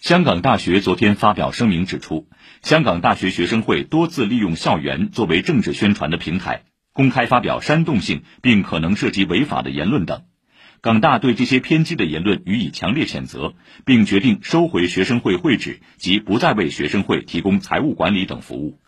香港大学昨天发表声明指出香港大学学生会多次利用校园作为政治宣传的平台公开发表煽动性并可能涉及违法的言论等。港大对这些偏激的言论予以强烈谴责并决定收回学生会会址及不再为学生会提供财务管理等服务。